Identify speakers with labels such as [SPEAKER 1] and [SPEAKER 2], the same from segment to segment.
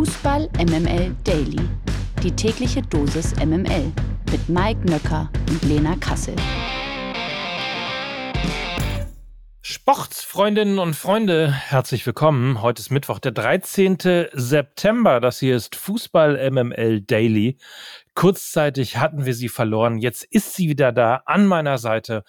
[SPEAKER 1] Fußball MML Daily. Die tägliche Dosis MML mit Mike Nöcker und Lena Kassel.
[SPEAKER 2] Sportsfreundinnen und Freunde, herzlich willkommen. Heute ist Mittwoch, der 13. September. Das hier ist Fußball MML Daily. Kurzzeitig hatten wir sie verloren. Jetzt ist sie wieder da an meiner Seite.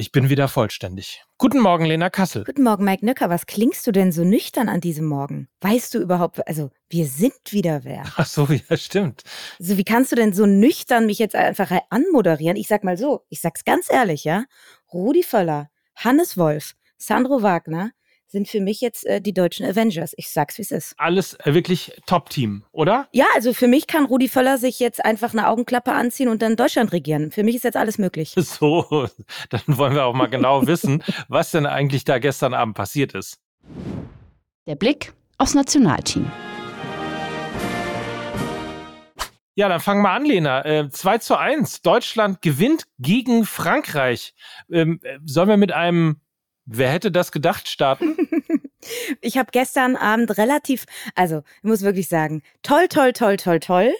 [SPEAKER 2] Ich bin wieder vollständig. Guten Morgen, Lena Kassel.
[SPEAKER 3] Guten Morgen, Mike Nöcker. Was klingst du denn so nüchtern an diesem Morgen? Weißt du überhaupt, also wir sind wieder wer?
[SPEAKER 2] Ach so, ja, stimmt.
[SPEAKER 3] Also wie kannst du denn so nüchtern mich jetzt einfach anmoderieren? Ich sag mal so, ich sag's ganz ehrlich, ja. Rudi Völler, Hannes Wolf, Sandro Wagner, sind für mich jetzt äh, die deutschen Avengers. Ich sag's, wie es ist.
[SPEAKER 2] Alles äh, wirklich Top-Team, oder?
[SPEAKER 3] Ja, also für mich kann Rudi Völler sich jetzt einfach eine Augenklappe anziehen und dann Deutschland regieren. Für mich ist jetzt alles möglich.
[SPEAKER 2] So, dann wollen wir auch mal genau wissen, was denn eigentlich da gestern Abend passiert ist.
[SPEAKER 1] Der Blick aufs Nationalteam.
[SPEAKER 2] Ja, dann fangen wir an, Lena. Äh, 2 zu 1. Deutschland gewinnt gegen Frankreich. Ähm, äh, sollen wir mit einem Wer hätte das gedacht starten?
[SPEAKER 3] ich habe gestern Abend relativ, also ich muss wirklich sagen, toll, toll, toll, toll, toll.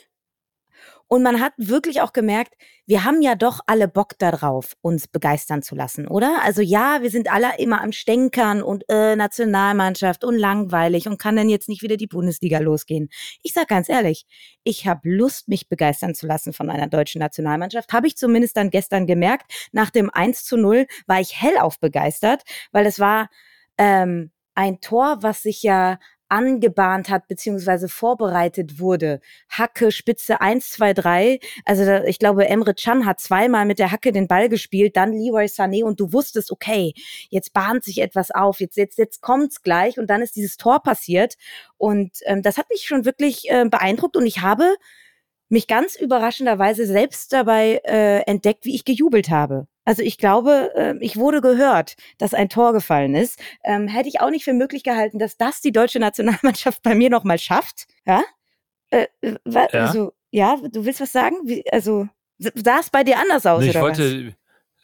[SPEAKER 3] Und man hat wirklich auch gemerkt, wir haben ja doch alle Bock darauf, uns begeistern zu lassen, oder? Also ja, wir sind alle immer am Stänkern und äh, Nationalmannschaft und langweilig und kann dann jetzt nicht wieder die Bundesliga losgehen. Ich sag ganz ehrlich, ich habe Lust, mich begeistern zu lassen von einer deutschen Nationalmannschaft. Habe ich zumindest dann gestern gemerkt. Nach dem 1 zu 0 war ich hellauf begeistert, weil es war ähm, ein Tor, was sich ja angebahnt hat, beziehungsweise vorbereitet wurde. Hacke, Spitze 1, 2, 3. Also da, ich glaube, Emre Can hat zweimal mit der Hacke den Ball gespielt, dann Leroy Sané und du wusstest, okay, jetzt bahnt sich etwas auf, jetzt, jetzt, jetzt kommt's gleich und dann ist dieses Tor passiert. Und ähm, das hat mich schon wirklich äh, beeindruckt und ich habe mich ganz überraschenderweise selbst dabei äh, entdeckt, wie ich gejubelt habe. Also ich glaube, äh, ich wurde gehört, dass ein Tor gefallen ist. Ähm, hätte ich auch nicht für möglich gehalten, dass das die deutsche Nationalmannschaft bei mir nochmal schafft. Ja? Äh, äh ja? Also, ja, du willst was sagen? Wie, also, sah es bei dir anders aus? Ich
[SPEAKER 2] wollte,
[SPEAKER 3] was?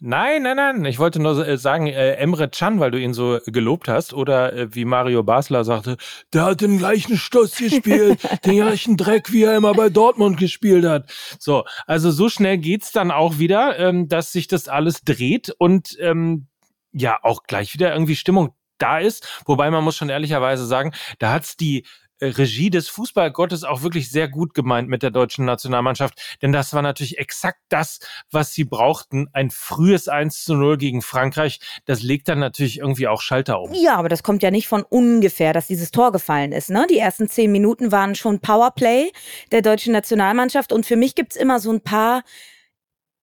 [SPEAKER 2] Nein, nein, nein. Ich wollte nur äh, sagen, äh, Emre Can, weil du ihn so gelobt hast, oder äh, wie Mario Basler sagte, der hat den gleichen Stoß gespielt, den gleichen Dreck, wie er immer bei Dortmund gespielt hat. So, also so schnell geht's dann auch wieder, ähm, dass sich das alles dreht und ähm, ja auch gleich wieder irgendwie Stimmung da ist. Wobei man muss schon ehrlicherweise sagen, da hat's die Regie des Fußballgottes auch wirklich sehr gut gemeint mit der deutschen Nationalmannschaft, denn das war natürlich exakt das, was sie brauchten. Ein frühes 1 zu 0 gegen Frankreich, das legt dann natürlich irgendwie auch Schalter um.
[SPEAKER 3] Ja, aber das kommt ja nicht von ungefähr, dass dieses Tor gefallen ist. Ne? Die ersten zehn Minuten waren schon Powerplay der deutschen Nationalmannschaft und für mich gibt's immer so ein paar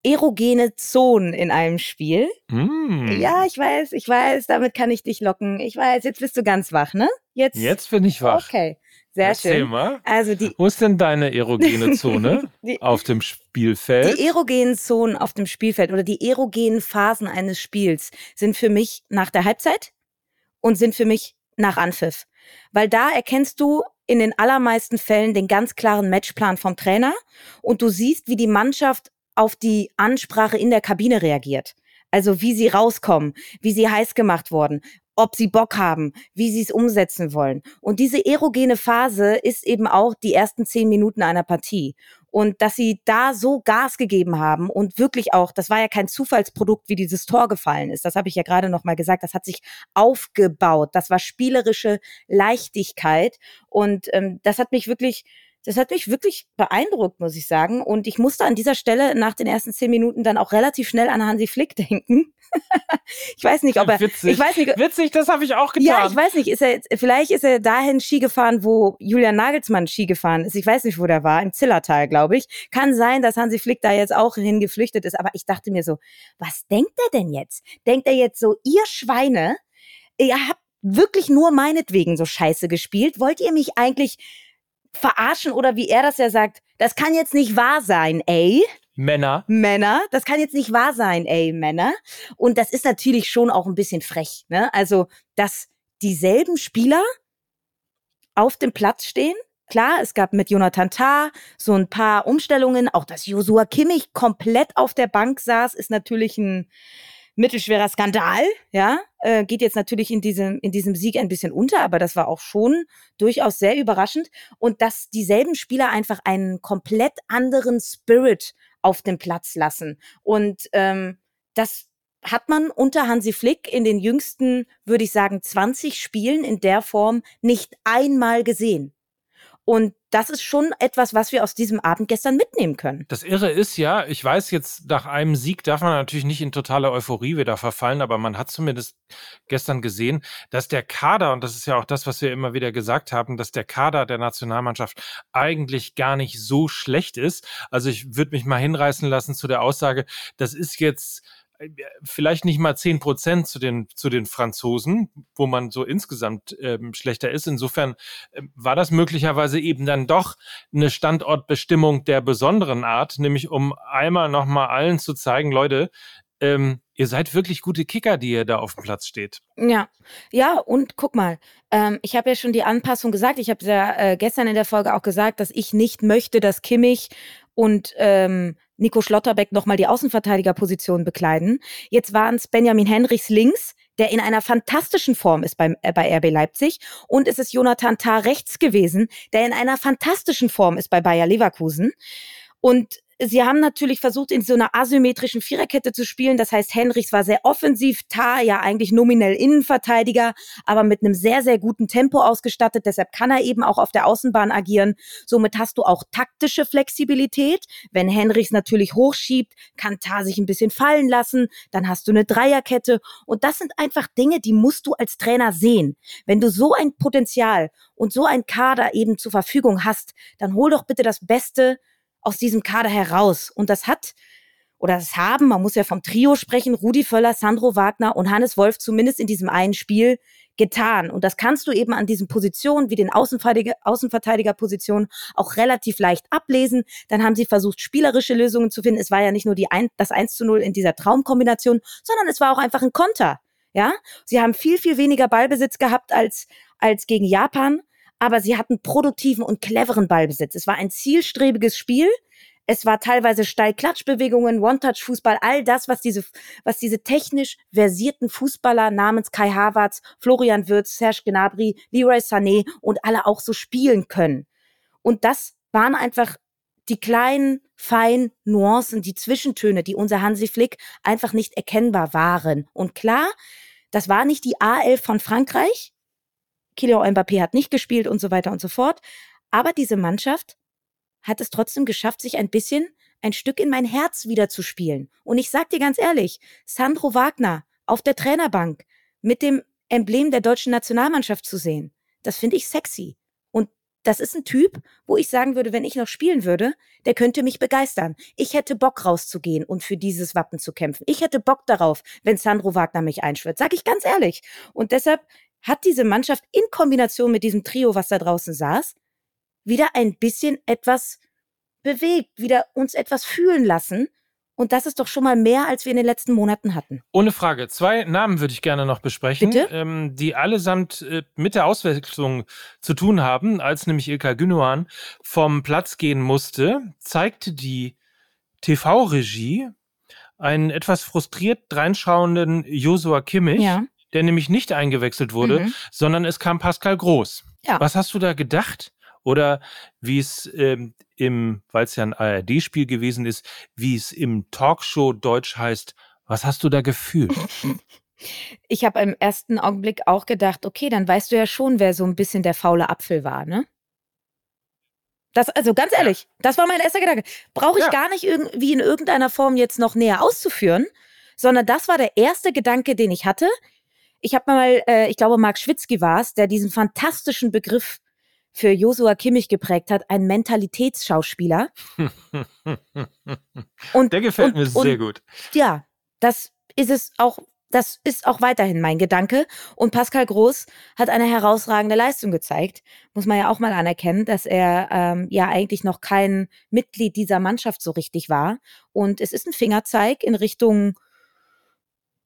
[SPEAKER 3] erogene Zonen in einem Spiel. Mm. Ja, ich weiß, ich weiß, damit kann ich dich locken. Ich weiß, jetzt bist du ganz wach, ne?
[SPEAKER 2] Jetzt, jetzt bin ich wach.
[SPEAKER 3] Okay, sehr Erzähl schön.
[SPEAKER 2] Mal. Also die, Wo ist denn deine erogene Zone die, auf dem Spielfeld?
[SPEAKER 3] Die erogenen Zonen auf dem Spielfeld oder die erogenen Phasen eines Spiels sind für mich nach der Halbzeit und sind für mich nach Anpfiff. Weil da erkennst du in den allermeisten Fällen den ganz klaren Matchplan vom Trainer und du siehst, wie die Mannschaft auf die Ansprache in der Kabine reagiert. Also wie sie rauskommen, wie sie heiß gemacht wurden, ob sie Bock haben, wie sie es umsetzen wollen. Und diese erogene Phase ist eben auch die ersten zehn Minuten einer Partie. Und dass sie da so Gas gegeben haben und wirklich auch, das war ja kein Zufallsprodukt, wie dieses Tor gefallen ist. Das habe ich ja gerade noch mal gesagt. Das hat sich aufgebaut. Das war spielerische Leichtigkeit und ähm, das hat mich wirklich das hat mich wirklich beeindruckt, muss ich sagen. Und ich musste an dieser Stelle nach den ersten zehn Minuten dann auch relativ schnell an Hansi Flick denken. ich weiß nicht, ob er.
[SPEAKER 2] Witzig,
[SPEAKER 3] ich weiß nicht,
[SPEAKER 2] witzig das habe ich auch getan.
[SPEAKER 3] Ja, ich weiß nicht. Ist er vielleicht ist er dahin Ski gefahren, wo Julian Nagelsmann Ski gefahren ist. Ich weiß nicht, wo der war. Im Zillertal, glaube ich. Kann sein, dass Hansi Flick da jetzt auch hingeflüchtet ist. Aber ich dachte mir so, was denkt er denn jetzt? Denkt er jetzt so, ihr Schweine, ihr habt wirklich nur meinetwegen so scheiße gespielt? Wollt ihr mich eigentlich verarschen oder wie er das ja sagt, das kann jetzt nicht wahr sein, ey.
[SPEAKER 2] Männer.
[SPEAKER 3] Männer, das kann jetzt nicht wahr sein, ey, Männer. Und das ist natürlich schon auch ein bisschen frech, ne? Also, dass dieselben Spieler auf dem Platz stehen. Klar, es gab mit Jonathan Tah so ein paar Umstellungen. Auch dass Josua Kimmich komplett auf der Bank saß, ist natürlich ein mittelschwerer Skandal, ja, äh, geht jetzt natürlich in diesem, in diesem Sieg ein bisschen unter, aber das war auch schon durchaus sehr überraschend. Und dass dieselben Spieler einfach einen komplett anderen Spirit auf dem Platz lassen. Und ähm, das hat man unter Hansi Flick in den jüngsten, würde ich sagen, 20 Spielen in der Form nicht einmal gesehen. Und das ist schon etwas, was wir aus diesem Abend gestern mitnehmen können.
[SPEAKER 2] Das Irre ist ja, ich weiß jetzt, nach einem Sieg darf man natürlich nicht in totale Euphorie wieder verfallen, aber man hat zumindest gestern gesehen, dass der Kader, und das ist ja auch das, was wir immer wieder gesagt haben, dass der Kader der Nationalmannschaft eigentlich gar nicht so schlecht ist. Also ich würde mich mal hinreißen lassen zu der Aussage, das ist jetzt vielleicht nicht mal zehn Prozent zu den, zu den Franzosen, wo man so insgesamt ähm, schlechter ist. Insofern äh, war das möglicherweise eben dann doch eine Standortbestimmung der besonderen Art, nämlich um einmal nochmal allen zu zeigen, Leute, ähm, ihr seid wirklich gute Kicker, die ihr da auf dem Platz steht.
[SPEAKER 3] Ja, ja, und guck mal, ähm, ich habe ja schon die Anpassung gesagt. Ich habe ja äh, gestern in der Folge auch gesagt, dass ich nicht möchte, dass Kimmich und ähm, Nico Schlotterbeck nochmal die Außenverteidigerposition bekleiden. Jetzt waren es Benjamin Henrichs links, der in einer fantastischen Form ist beim, äh, bei RB Leipzig. Und es ist Jonathan Tah rechts gewesen, der in einer fantastischen Form ist bei Bayer Leverkusen. Und Sie haben natürlich versucht, in so einer asymmetrischen Viererkette zu spielen. Das heißt, Henrichs war sehr offensiv, Tar ja eigentlich nominell Innenverteidiger, aber mit einem sehr, sehr guten Tempo ausgestattet. Deshalb kann er eben auch auf der Außenbahn agieren. Somit hast du auch taktische Flexibilität. Wenn Henrichs natürlich hochschiebt, kann Tar sich ein bisschen fallen lassen. Dann hast du eine Dreierkette. Und das sind einfach Dinge, die musst du als Trainer sehen. Wenn du so ein Potenzial und so ein Kader eben zur Verfügung hast, dann hol doch bitte das Beste aus diesem Kader heraus. Und das hat oder das haben, man muss ja vom Trio sprechen, Rudi Völler, Sandro Wagner und Hannes Wolf zumindest in diesem einen Spiel getan. Und das kannst du eben an diesen Positionen wie den Außenverteidiger, Außenverteidigerpositionen auch relativ leicht ablesen. Dann haben sie versucht, spielerische Lösungen zu finden. Es war ja nicht nur die ein, das 1 zu 0 in dieser Traumkombination, sondern es war auch einfach ein Konter. Ja, sie haben viel, viel weniger Ballbesitz gehabt als, als gegen Japan aber sie hatten produktiven und cleveren Ballbesitz. Es war ein zielstrebiges Spiel. Es war teilweise Steilklatschbewegungen, One-Touch-Fußball, all das, was diese, was diese technisch versierten Fußballer namens Kai Havertz, Florian Wirtz, Serge Gnabry, Leroy Sané und alle auch so spielen können. Und das waren einfach die kleinen, feinen Nuancen, die Zwischentöne, die unser Hansi Flick einfach nicht erkennbar waren. Und klar, das war nicht die A11 von Frankreich, Kylian Mbappé hat nicht gespielt und so weiter und so fort. Aber diese Mannschaft hat es trotzdem geschafft, sich ein bisschen ein Stück in mein Herz wieder zu spielen. Und ich sag dir ganz ehrlich, Sandro Wagner auf der Trainerbank mit dem Emblem der deutschen Nationalmannschaft zu sehen, das finde ich sexy. Und das ist ein Typ, wo ich sagen würde, wenn ich noch spielen würde, der könnte mich begeistern. Ich hätte Bock rauszugehen und für dieses Wappen zu kämpfen. Ich hätte Bock darauf, wenn Sandro Wagner mich einschwört. Sag ich ganz ehrlich. Und deshalb hat diese Mannschaft in Kombination mit diesem Trio, was da draußen saß, wieder ein bisschen etwas bewegt, wieder uns etwas fühlen lassen. Und das ist doch schon mal mehr, als wir in den letzten Monaten hatten.
[SPEAKER 2] Ohne Frage. Zwei Namen würde ich gerne noch besprechen? Ähm, die allesamt äh, mit der Auswechslung zu tun haben. Als nämlich Ilka Gündogan vom Platz gehen musste, zeigte die TV-Regie einen etwas frustriert reinschauenden Josua Kimmich,
[SPEAKER 3] Ja.
[SPEAKER 2] Der nämlich nicht eingewechselt wurde,
[SPEAKER 3] Mhm.
[SPEAKER 2] sondern es kam Pascal Groß.
[SPEAKER 3] Ja.
[SPEAKER 2] Was hast du da gedacht? Oder wie es ähm, im, weil es ja ein ARD-Spiel gewesen ist, wie es im Talkshow Deutsch heißt, was hast du da gefühlt?
[SPEAKER 3] Ich habe im ersten Augenblick auch gedacht, okay, dann weißt du ja schon, wer so ein bisschen der faule Apfel war, ne? Das, also ganz ehrlich, das war mein erster Gedanke. Brauche ich
[SPEAKER 2] Ja.
[SPEAKER 3] gar nicht irgendwie in irgendeiner Form jetzt noch näher auszuführen, sondern das war der erste Gedanke, den ich hatte. Ich habe mal, äh, ich glaube, Marc Schwitzky war es, der diesen fantastischen Begriff für Josua Kimmich geprägt hat, ein Mentalitätsschauspieler. Und,
[SPEAKER 2] Der gefällt
[SPEAKER 3] und,
[SPEAKER 2] mir sehr
[SPEAKER 3] und,
[SPEAKER 2] gut.
[SPEAKER 3] Ja, das ist es auch, das ist auch weiterhin mein Gedanke. Und Pascal Groß hat eine herausragende Leistung gezeigt. Muss man ja auch mal anerkennen, dass er ähm, ja eigentlich noch kein Mitglied dieser Mannschaft so richtig war. Und es ist ein Fingerzeig in Richtung,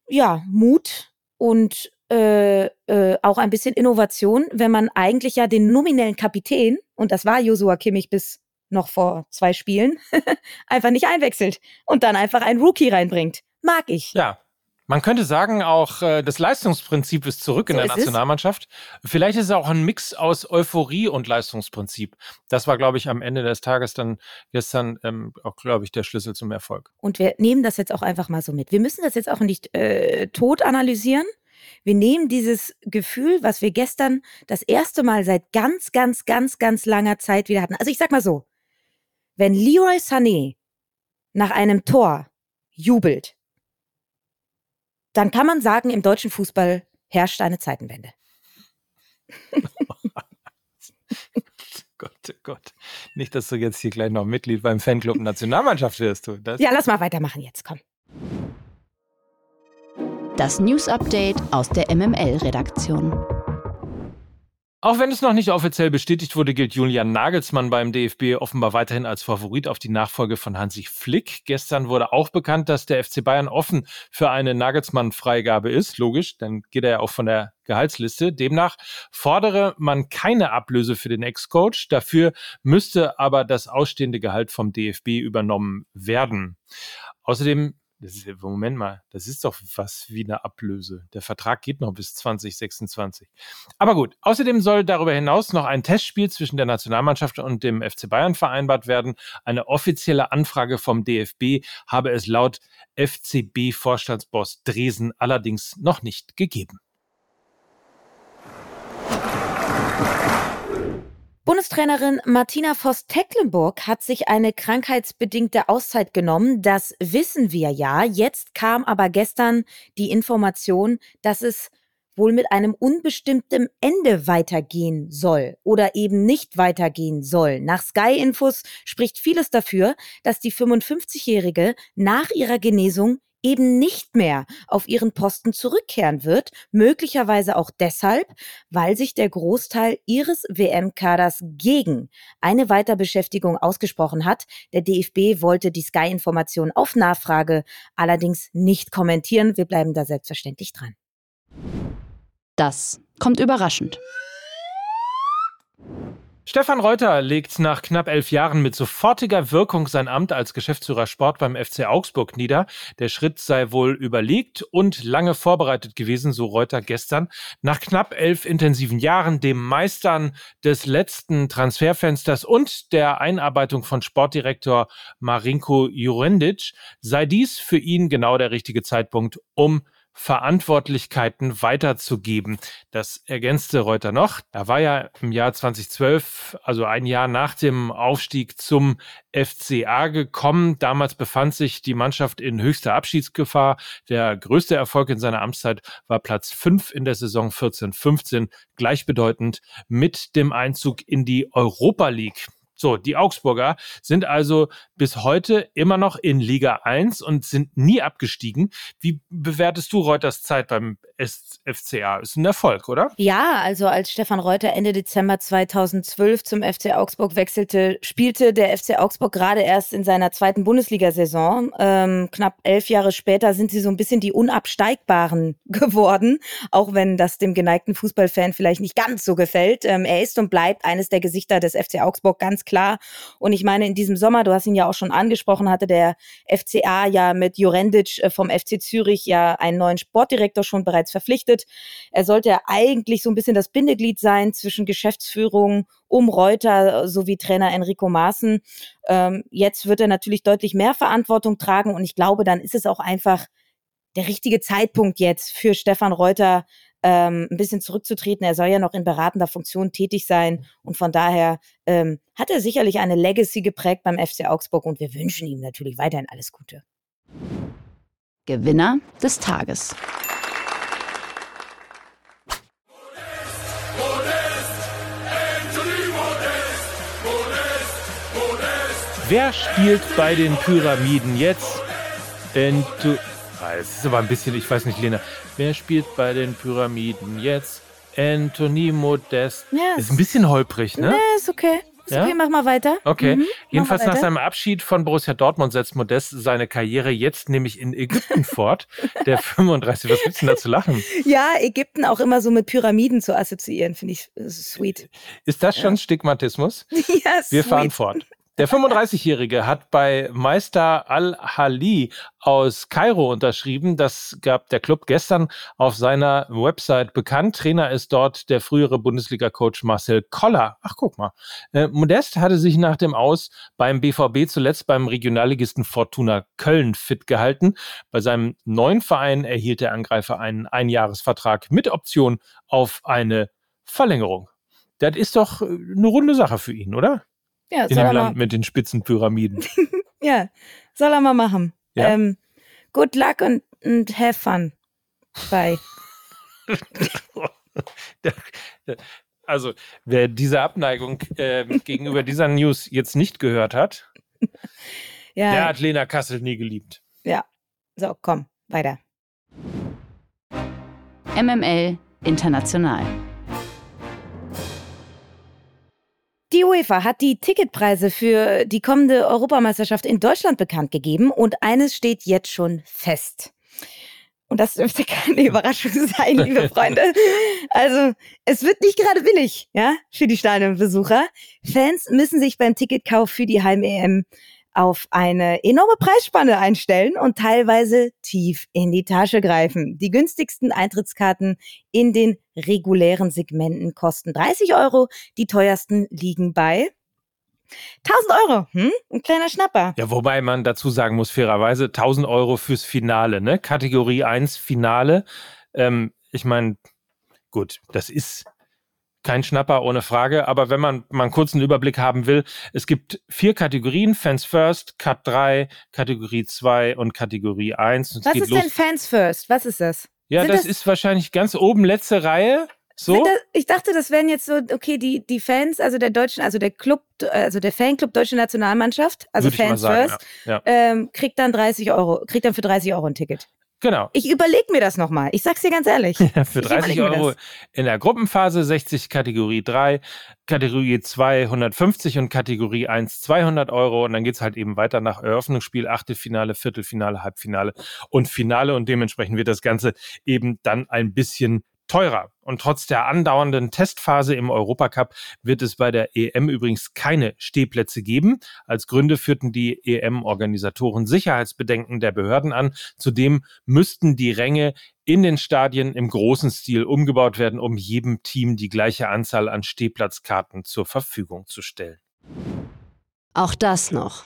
[SPEAKER 3] ja, Mut und äh, äh, auch ein bisschen Innovation, wenn man eigentlich ja den nominellen Kapitän, und das war Josua Kimmich bis noch vor zwei Spielen, einfach nicht einwechselt und dann einfach einen Rookie reinbringt. Mag ich.
[SPEAKER 2] Ja, Man könnte sagen, auch äh, das Leistungsprinzip ist zurück in der Nationalmannschaft. Es. Vielleicht ist es auch ein Mix aus Euphorie und Leistungsprinzip. Das war, glaube ich, am Ende des Tages dann gestern ähm, auch, glaube ich, der Schlüssel zum Erfolg.
[SPEAKER 3] Und wir nehmen das jetzt auch einfach mal so mit. Wir müssen das jetzt auch nicht äh, tot analysieren. Wir nehmen dieses Gefühl, was wir gestern das erste Mal seit ganz, ganz, ganz, ganz langer Zeit wieder hatten. Also ich sag mal so, wenn Leroy Sané nach einem Tor jubelt, dann kann man sagen, im deutschen Fußball herrscht eine Zeitenwende.
[SPEAKER 2] Gott, oh Gott. Nicht, dass du jetzt hier gleich noch Mitglied beim Fanclub Nationalmannschaft wirst. Du.
[SPEAKER 3] Das ja, lass mal weitermachen jetzt, komm.
[SPEAKER 1] Das News Update aus der MML-Redaktion.
[SPEAKER 2] Auch wenn es noch nicht offiziell bestätigt wurde, gilt Julian Nagelsmann beim DFB offenbar weiterhin als Favorit auf die Nachfolge von Hansi Flick. Gestern wurde auch bekannt, dass der FC Bayern offen für eine Nagelsmann-Freigabe ist. Logisch, dann geht er ja auch von der Gehaltsliste. Demnach fordere man keine Ablöse für den Ex-Coach. Dafür müsste aber das ausstehende Gehalt vom DFB übernommen werden. Außerdem das ist, Moment mal, das ist doch was wie eine Ablöse. Der Vertrag geht noch bis 2026. Aber gut, außerdem soll darüber hinaus noch ein Testspiel zwischen der Nationalmannschaft und dem FC Bayern vereinbart werden. Eine offizielle Anfrage vom DFB habe es laut FCB-Vorstandsboss Dresen allerdings noch nicht gegeben.
[SPEAKER 3] Bundestrainerin Martina Voss-Tecklenburg hat sich eine krankheitsbedingte Auszeit genommen. Das wissen wir ja. Jetzt kam aber gestern die Information, dass es wohl mit einem unbestimmten Ende weitergehen soll oder eben nicht weitergehen soll. Nach Sky Infos spricht vieles dafür, dass die 55-Jährige nach ihrer Genesung eben nicht mehr auf ihren Posten zurückkehren wird, möglicherweise auch deshalb, weil sich der Großteil ihres WM-Kaders gegen eine Weiterbeschäftigung ausgesprochen hat. Der DFB wollte die Sky-Information auf Nachfrage allerdings nicht kommentieren. Wir bleiben da selbstverständlich dran.
[SPEAKER 1] Das kommt überraschend.
[SPEAKER 2] Stefan Reuter legt nach knapp elf Jahren mit sofortiger Wirkung sein Amt als Geschäftsführer Sport beim FC Augsburg nieder. Der Schritt sei wohl überlegt und lange vorbereitet gewesen, so Reuter gestern. Nach knapp elf intensiven Jahren, dem Meistern des letzten Transferfensters und der Einarbeitung von Sportdirektor Marinko Jurendic sei dies für ihn genau der richtige Zeitpunkt, um Verantwortlichkeiten weiterzugeben. Das ergänzte Reuter noch. Er war ja im Jahr 2012, also ein Jahr nach dem Aufstieg zum FCA gekommen. Damals befand sich die Mannschaft in höchster Abschiedsgefahr. Der größte Erfolg in seiner Amtszeit war Platz 5 in der Saison 14-15, gleichbedeutend mit dem Einzug in die Europa League. So, die Augsburger sind also bis heute immer noch in Liga 1 und sind nie abgestiegen. Wie bewertest du Reuters Zeit beim FCA? Ist ein Erfolg, oder?
[SPEAKER 3] Ja, also als Stefan Reuter Ende Dezember 2012 zum FC Augsburg wechselte, spielte der FC Augsburg gerade erst in seiner zweiten Bundesliga-Saison. Ähm, knapp elf Jahre später sind sie so ein bisschen die Unabsteigbaren geworden, auch wenn das dem geneigten Fußballfan vielleicht nicht ganz so gefällt. Ähm, er ist und bleibt eines der Gesichter des FC Augsburg, ganz klar. Und ich meine, in diesem Sommer, du hast ihn ja auch schon angesprochen, hatte der FCA ja mit Jurendic äh, vom FC Zürich ja einen neuen Sportdirektor schon bereits verpflichtet. Er sollte eigentlich so ein bisschen das Bindeglied sein zwischen Geschäftsführung um Reuter sowie Trainer Enrico Maaßen. Ähm, jetzt wird er natürlich deutlich mehr Verantwortung tragen und ich glaube, dann ist es auch einfach der richtige Zeitpunkt jetzt für Stefan Reuter, ähm, ein bisschen zurückzutreten. Er soll ja noch in beratender Funktion tätig sein und von daher ähm, hat er sicherlich eine Legacy geprägt beim FC Augsburg und wir wünschen ihm natürlich weiterhin alles Gute.
[SPEAKER 1] Gewinner des Tages.
[SPEAKER 2] Wer spielt bei den Pyramiden jetzt? Entu Ah, es ist aber ein bisschen, ich weiß nicht, Lena. Wer spielt bei den Pyramiden jetzt? Anthony Modest. Ja, ist ein bisschen holprig, ne?
[SPEAKER 3] Nee, ist okay. Ist ja? okay, mach mal weiter.
[SPEAKER 2] Okay. Mhm, Jedenfalls weiter. nach seinem Abschied von Borussia Dortmund setzt Modest seine Karriere jetzt nämlich in Ägypten fort. Der 35. Was gibt's denn da zu lachen?
[SPEAKER 3] Ja, Ägypten auch immer so mit Pyramiden zu assoziieren, finde ich sweet.
[SPEAKER 2] Ist das schon ja. Stigmatismus? ja, sweet. Wir fahren fort. Der 35-Jährige hat bei Meister Al-Hali aus Kairo unterschrieben. Das gab der Club gestern auf seiner Website bekannt. Trainer ist dort der frühere Bundesliga-Coach Marcel Koller. Ach, guck mal. Äh, Modest hatte sich nach dem Aus beim BVB zuletzt beim Regionalligisten Fortuna Köln fit gehalten. Bei seinem neuen Verein erhielt der Angreifer einen Einjahresvertrag mit Option auf eine Verlängerung. Das ist doch äh, eine runde Sache für ihn, oder?
[SPEAKER 3] Ja,
[SPEAKER 2] In dem Land mit den Spitzenpyramiden.
[SPEAKER 3] ja, soll er mal machen.
[SPEAKER 2] Ja.
[SPEAKER 3] Ähm, good luck und, und have fun. Bye.
[SPEAKER 2] also, wer diese Abneigung äh, gegenüber dieser News jetzt nicht gehört hat,
[SPEAKER 3] Ja,
[SPEAKER 2] der hat Lena Kassel nie geliebt.
[SPEAKER 3] ja. So, komm, weiter.
[SPEAKER 1] MML International.
[SPEAKER 3] Die UEFA hat die Ticketpreise für die kommende Europameisterschaft in Deutschland bekannt gegeben und eines steht jetzt schon fest. Und das dürfte keine Überraschung sein, liebe Freunde. Also, es wird nicht gerade billig, ja, für die Stadionbesucher. Fans müssen sich beim Ticketkauf für die Heim-EM auf eine enorme Preisspanne einstellen und teilweise tief in die Tasche greifen. Die günstigsten Eintrittskarten in den regulären Segmenten kosten 30 Euro, die teuersten liegen bei 1000 Euro. Hm? Ein kleiner Schnapper.
[SPEAKER 2] Ja, wobei man dazu sagen muss, fairerweise 1000 Euro fürs Finale, ne? Kategorie 1 Finale. Ähm, ich meine, gut, das ist kein Schnapper ohne Frage, aber wenn man mal einen kurzen Überblick haben will, es gibt vier Kategorien, Fans First, Cut 3, Kategorie 2 und Kategorie 1. Und
[SPEAKER 3] Was ist
[SPEAKER 2] los.
[SPEAKER 3] denn Fans First? Was ist das?
[SPEAKER 2] ja,
[SPEAKER 3] sind
[SPEAKER 2] das,
[SPEAKER 3] das-
[SPEAKER 2] ist wahrscheinlich ganz oben, letzte Reihe. So?
[SPEAKER 3] Das, ich dachte, das wären jetzt so, okay, die, die Fans, also der deutschen, also der Club, also der Fanclub Deutsche Nationalmannschaft, also
[SPEAKER 2] Würde
[SPEAKER 3] Fans
[SPEAKER 2] sagen,
[SPEAKER 3] First,
[SPEAKER 2] ja. Ja.
[SPEAKER 3] ähm, kriegt dann 30 Euro, kriegt dann für 30 Euro ein Ticket.
[SPEAKER 2] Genau.
[SPEAKER 3] Ich überlege mir das nochmal. Ich sag's dir ganz ehrlich.
[SPEAKER 2] Für
[SPEAKER 3] Ich
[SPEAKER 2] 30
[SPEAKER 3] überleg mir
[SPEAKER 2] Euro in der Gruppenphase, 60 Kategorie 3, Kategorie 2 150 und Kategorie 1 200 Euro. Und dann geht's halt eben weiter nach Eröffnungsspiel, Achtelfinale, Viertelfinale, Halbfinale und Finale. Und dementsprechend wird das Ganze eben dann ein bisschen teurer. Und trotz der andauernden Testphase im Europacup wird es bei der EM übrigens keine Stehplätze geben. Als Gründe führten die EM-Organisatoren Sicherheitsbedenken der Behörden an. Zudem müssten die Ränge in den Stadien im großen Stil umgebaut werden, um jedem Team die gleiche Anzahl an Stehplatzkarten zur Verfügung zu stellen.
[SPEAKER 4] Auch das noch.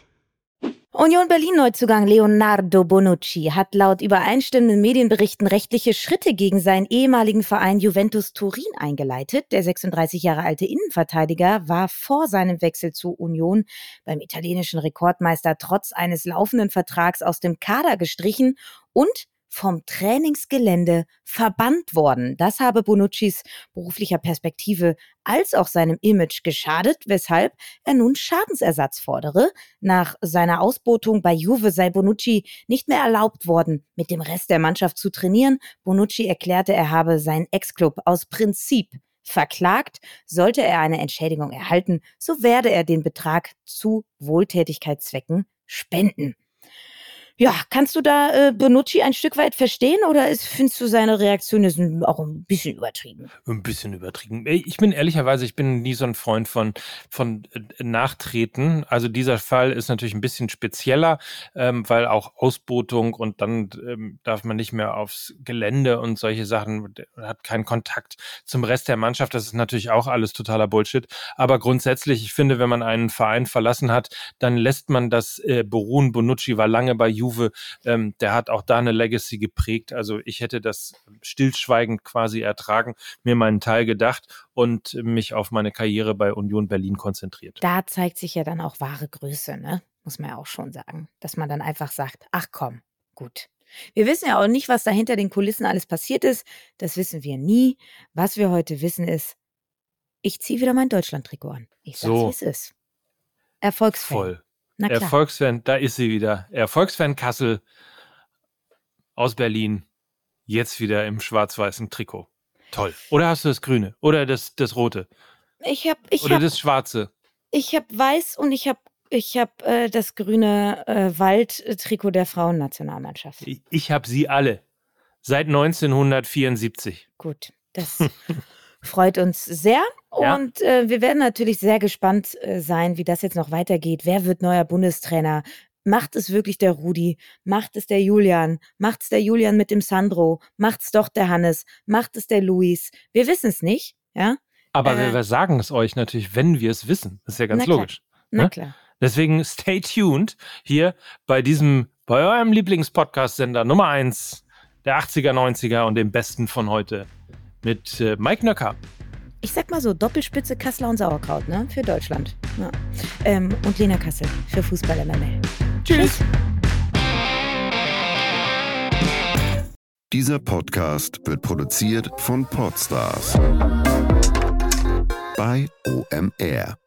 [SPEAKER 3] Union Berlin Neuzugang Leonardo Bonucci hat laut übereinstimmenden Medienberichten rechtliche Schritte gegen seinen ehemaligen Verein Juventus Turin eingeleitet. Der 36 Jahre alte Innenverteidiger war vor seinem Wechsel zu Union beim italienischen Rekordmeister trotz eines laufenden Vertrags aus dem Kader gestrichen und vom Trainingsgelände verbannt worden. Das habe Bonuccis beruflicher Perspektive als auch seinem Image geschadet, weshalb er nun Schadensersatz fordere. Nach seiner Ausbotung bei Juve sei Bonucci nicht mehr erlaubt worden, mit dem Rest der Mannschaft zu trainieren. Bonucci erklärte, er habe seinen Ex-Club aus Prinzip verklagt. Sollte er eine Entschädigung erhalten, so werde er den Betrag zu Wohltätigkeitszwecken spenden. Ja, kannst du da äh, Bonucci ein Stück weit verstehen oder ist, findest du seine Reaktion ist auch ein bisschen übertrieben?
[SPEAKER 2] Ein bisschen übertrieben. Ich bin ehrlicherweise, ich bin nie so ein Freund von, von äh, Nachtreten. Also dieser Fall ist natürlich ein bisschen spezieller, ähm, weil auch Ausbotung und dann ähm, darf man nicht mehr aufs Gelände und solche Sachen, hat keinen Kontakt zum Rest der Mannschaft. Das ist natürlich auch alles totaler Bullshit. Aber grundsätzlich, ich finde, wenn man einen Verein verlassen hat, dann lässt man das äh, beruhen. Bonucci war lange bei Juve. Ähm, der hat auch da eine Legacy geprägt. Also ich hätte das stillschweigend quasi ertragen, mir meinen Teil gedacht und mich auf meine Karriere bei Union Berlin konzentriert.
[SPEAKER 3] Da zeigt sich ja dann auch wahre Größe, ne? Muss man ja auch schon sagen. Dass man dann einfach sagt, ach komm, gut. Wir wissen ja auch nicht, was da hinter den Kulissen alles passiert ist. Das wissen wir nie. Was wir heute wissen ist, ich ziehe wieder mein Deutschland-Trikot an. Ich sag's,
[SPEAKER 2] So.
[SPEAKER 3] wie es ist. Erfolgsfan.
[SPEAKER 2] Erfolgsfan, da ist sie wieder. Erfolgsfan Kassel aus Berlin, jetzt wieder im schwarz-weißen Trikot. Toll. Oder hast du das Grüne? Oder das, das Rote?
[SPEAKER 3] ich habe ich
[SPEAKER 2] Oder
[SPEAKER 3] hab,
[SPEAKER 2] das Schwarze?
[SPEAKER 3] ich hab weiß und ich habe ich hab, äh, das grüne äh, Wald-Trikot der Frauennationalmannschaft.
[SPEAKER 2] Ich, ich habe sie alle. Seit 1974.
[SPEAKER 3] Gut, das Freut uns sehr.
[SPEAKER 2] Ja.
[SPEAKER 3] Und äh, wir werden natürlich sehr gespannt äh, sein, wie das jetzt noch weitergeht. Wer wird neuer Bundestrainer? Macht es wirklich der Rudi? Macht es der Julian? Macht es der Julian mit dem Sandro? Macht es doch der Hannes? Macht es der Luis? Wir wissen es nicht, ja?
[SPEAKER 2] Aber
[SPEAKER 3] Äh.
[SPEAKER 2] wir, sagen es euch natürlich, wenn wir es wissen. Das ist ja ganz
[SPEAKER 3] Na klar.
[SPEAKER 2] logisch.
[SPEAKER 3] Na
[SPEAKER 2] Ne?
[SPEAKER 3] klar.
[SPEAKER 2] Deswegen stay tuned hier bei diesem, bei eurem Lieblingspodcast-Sender Nummer 1 der 80er, 90er und dem besten von heute mit äh, Mike Nöcker.
[SPEAKER 3] Ich sag mal so, Doppelspitze Kassler und Sauerkraut, ne? Für Deutschland. Ja. Ähm, und Lena Kassel für Fußball MML.
[SPEAKER 2] Tschüss.
[SPEAKER 5] Dieser Podcast wird produziert von Podstars bei OMR.